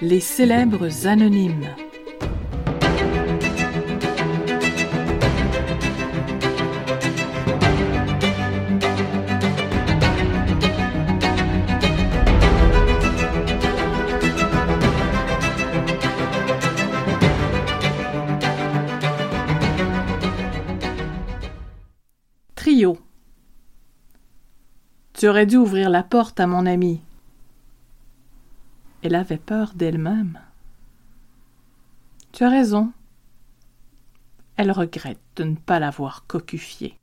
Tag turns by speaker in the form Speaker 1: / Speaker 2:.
Speaker 1: Les célèbres anonymes. Trio. Tu aurais dû ouvrir la porte à mon amie. Elle avait peur d'elle-même. Tu as raison. Elle regrette de ne pas l'avoir cocufiée.